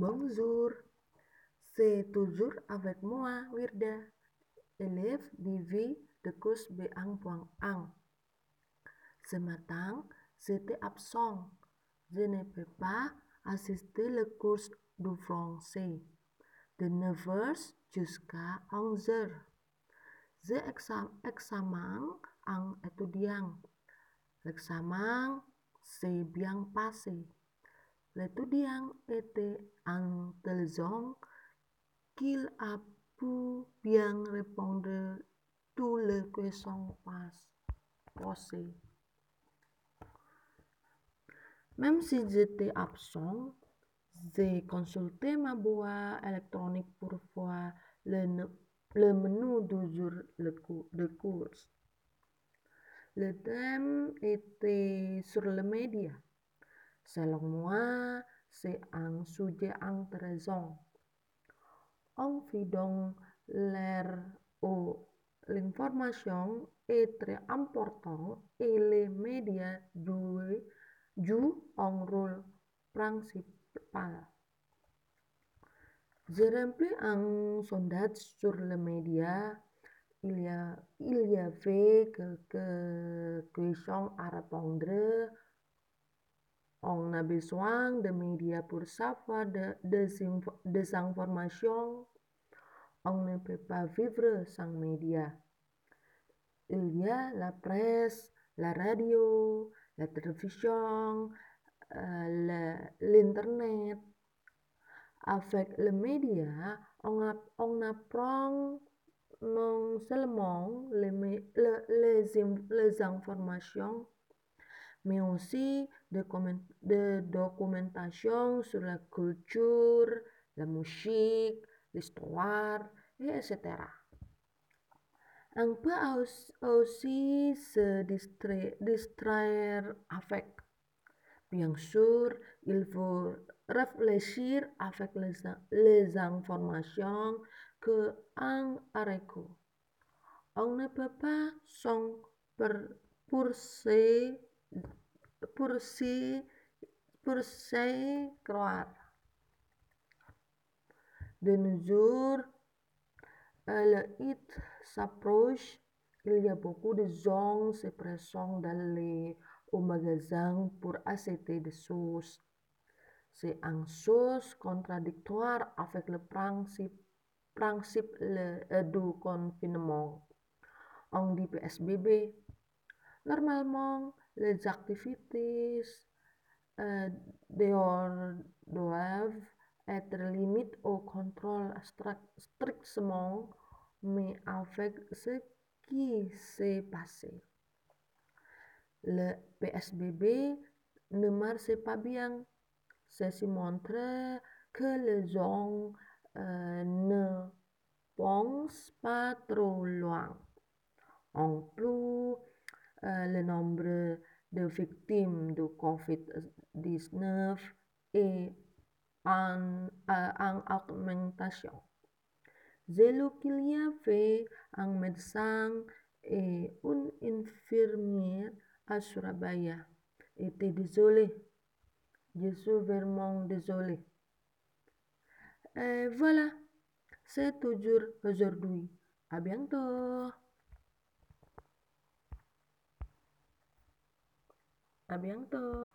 Bonjour, c'est toujours avec moi, Wirda, élève du V de course B1.1. Ce matin, j'étais absent. Je ne peux pas assister le cours de français de 9h jusqu'à 11h. J'ai examen en étudiant. L'examen s'est bien passé. L'étudiant était intelligent qu'il a pu bien répondre toutes les questions posées. Même si j'étais absent, j'ai consulté ma boîte électronique pour voir le, le menu du jour de cours. Le thème était sur les médias. Selon moi, c'est un sujet intéressant. On vit donc l'air où l'information est très importante et les médias jouent, jouent un rôle principal. J'ai rempli un sondage sur les médias. Il y, a, il y avait quelques questions à répondre. On a besoin de médias pour savoir de, des, informations. On ne peut pas vivre sans. Il y a la presse, la radio, la télévision, euh, l'internet. Avec les médias, on, on apprend non seulement les, les, les informations, mais aussi de, de documentation sur la culture, la musique, l'histoire, etc. On peut aussi se distraire avec. Bien sûr, il faut réfléchir avec les, les informations que on reçoit. On ne peut pas s'en pour pour s'y croire. De nos jours, le hit s'approche. Il y a beaucoup de gens se présentent d'aller au magasin pour acheter des choses. C'est une chose contradictoire avec le principe, principe le, euh, du confinement. On dit PSBB. Normalement, les activités euh, dehors doivent être limitées au contrôle strictement, mais avec ce qui s'est passé. Le PSBB ne marche pas bien. Ceci montre que les gens euh, ne pensent pas trop loin. En plus, le nombre de victimes de COVID-19 est en, en augmentation. Qu'il y avait un médecin et une infirmière à Surabaya. Était désolé. Je suis vraiment désolé. Et voilà, c'est toujours aujourd'hui. À bientôt. À bientôt.